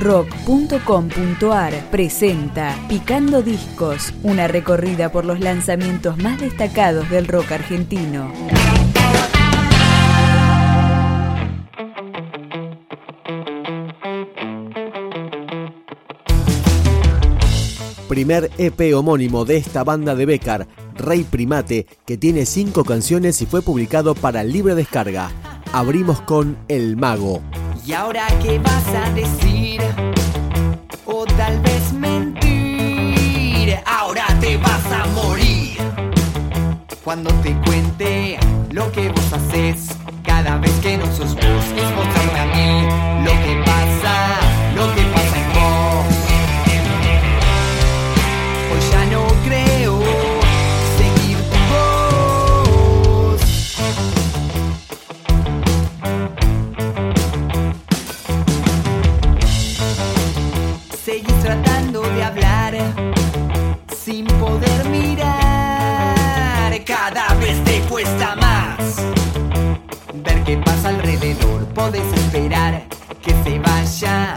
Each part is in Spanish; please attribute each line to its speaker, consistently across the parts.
Speaker 1: rock.com.ar presenta Picando Discos, una recorrida por los lanzamientos más destacados del rock argentino.
Speaker 2: Primer EP homónimo de esta banda de Becar, Rey Primate, que tiene cinco canciones y fue publicado para libre descarga. Abrimos con El Mago.
Speaker 3: ¿Y ahora qué vas a decir? O tal vez mentir. Ahora te vas a morir. Cuando te cuente lo que vos haces, cada vez que no sos vos, es mostrarme a mí lo que tratando de hablar sin poder mirar. Cada vez te cuesta más ver qué pasa alrededor. Podés esperar que se vaya,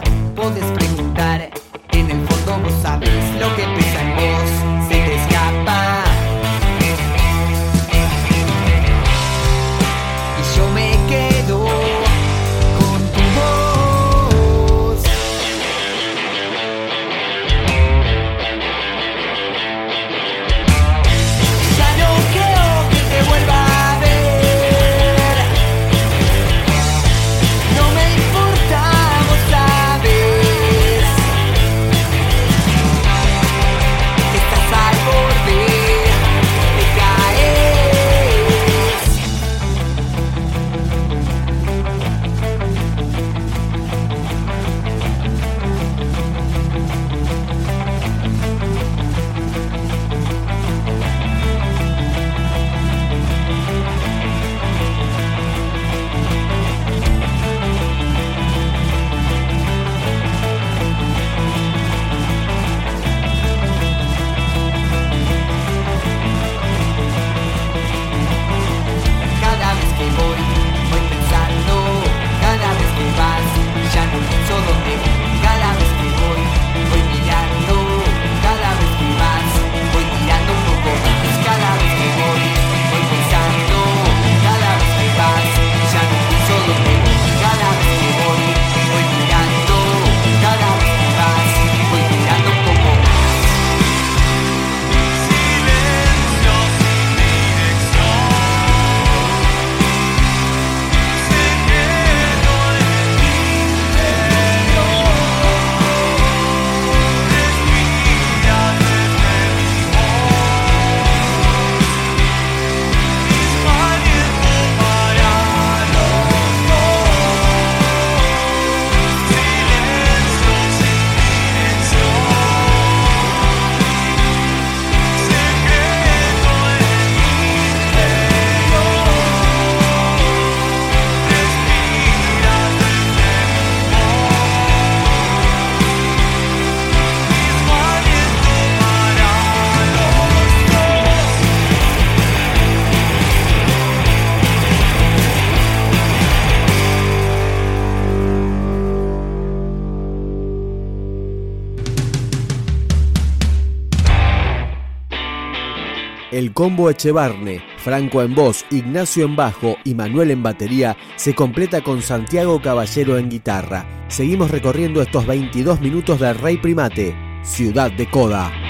Speaker 3: El
Speaker 2: combo Echevarne, Franco en voz, Ignacio en bajo y Manuel en batería se completa con Santiago Caballero en guitarra. Seguimos recorriendo estos 22 minutos de Rey Primate, Ciudad de Coda.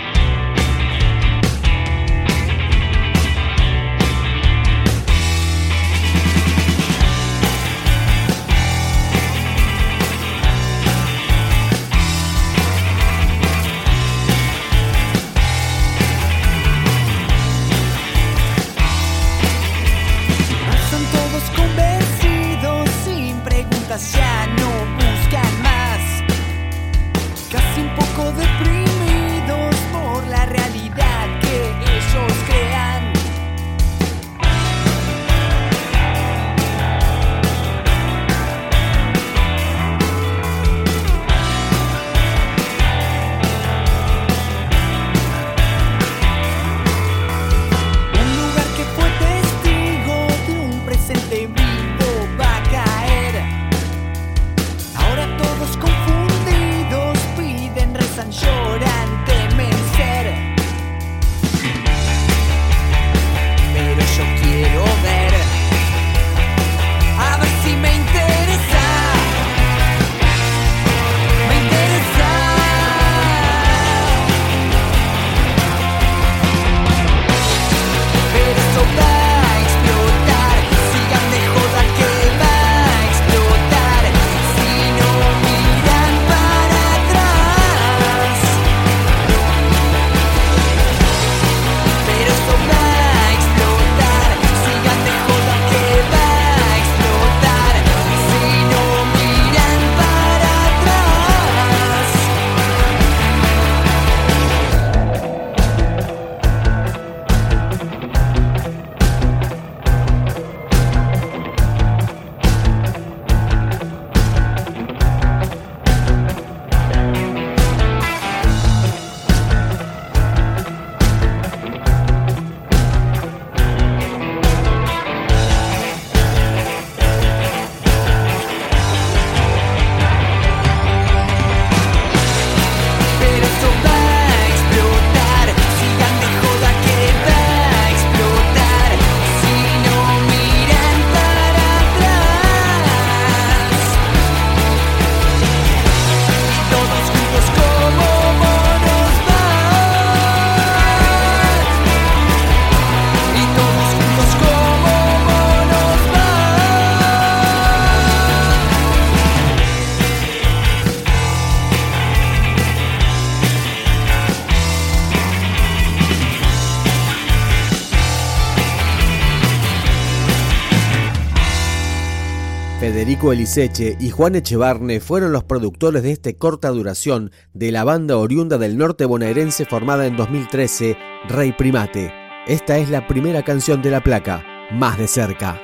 Speaker 3: Nico Eliseche y Juan Echevarne fueron los productores de este corta duración de la banda oriunda del norte bonaerense formada en 2013, Rey Primate. Esta es la primera canción de la placa, Más de cerca.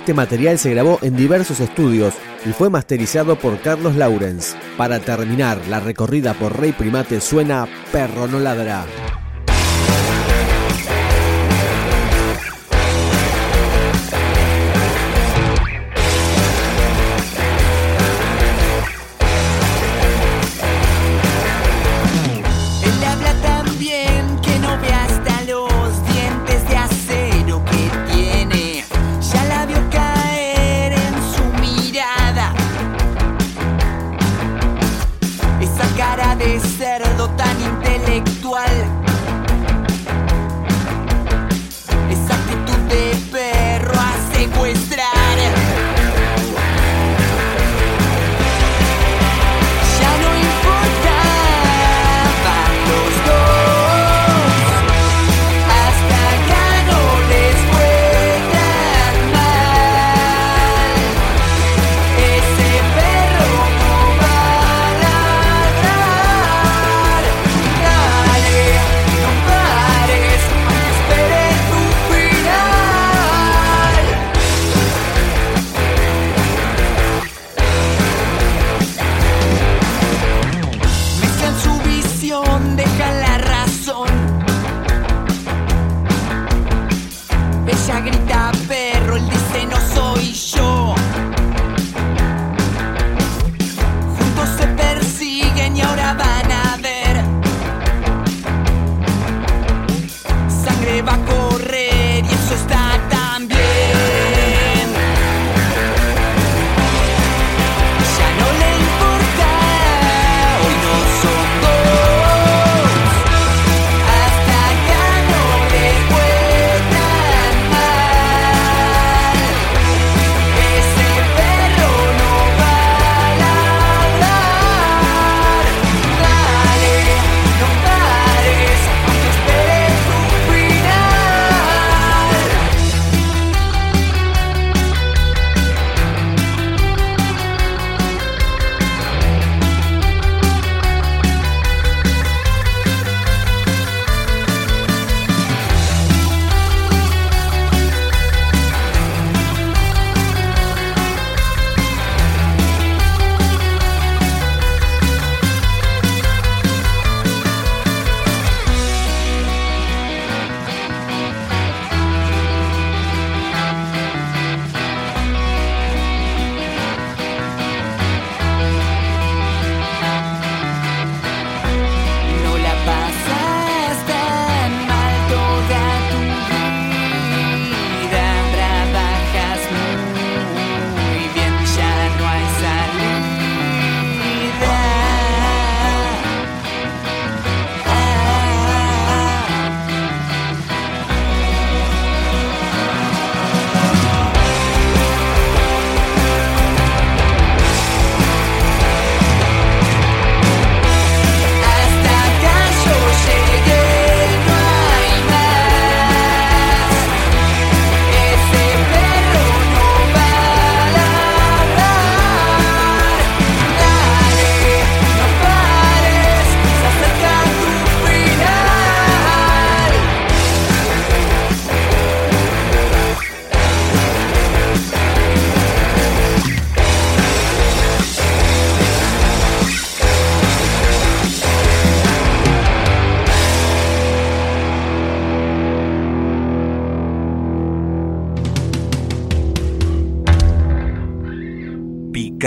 Speaker 3: Este material se grabó en diversos estudios y fue masterizado por Carlos Lawrence. Para terminar, la recorrida por Rey Primate suena Perro no ladra.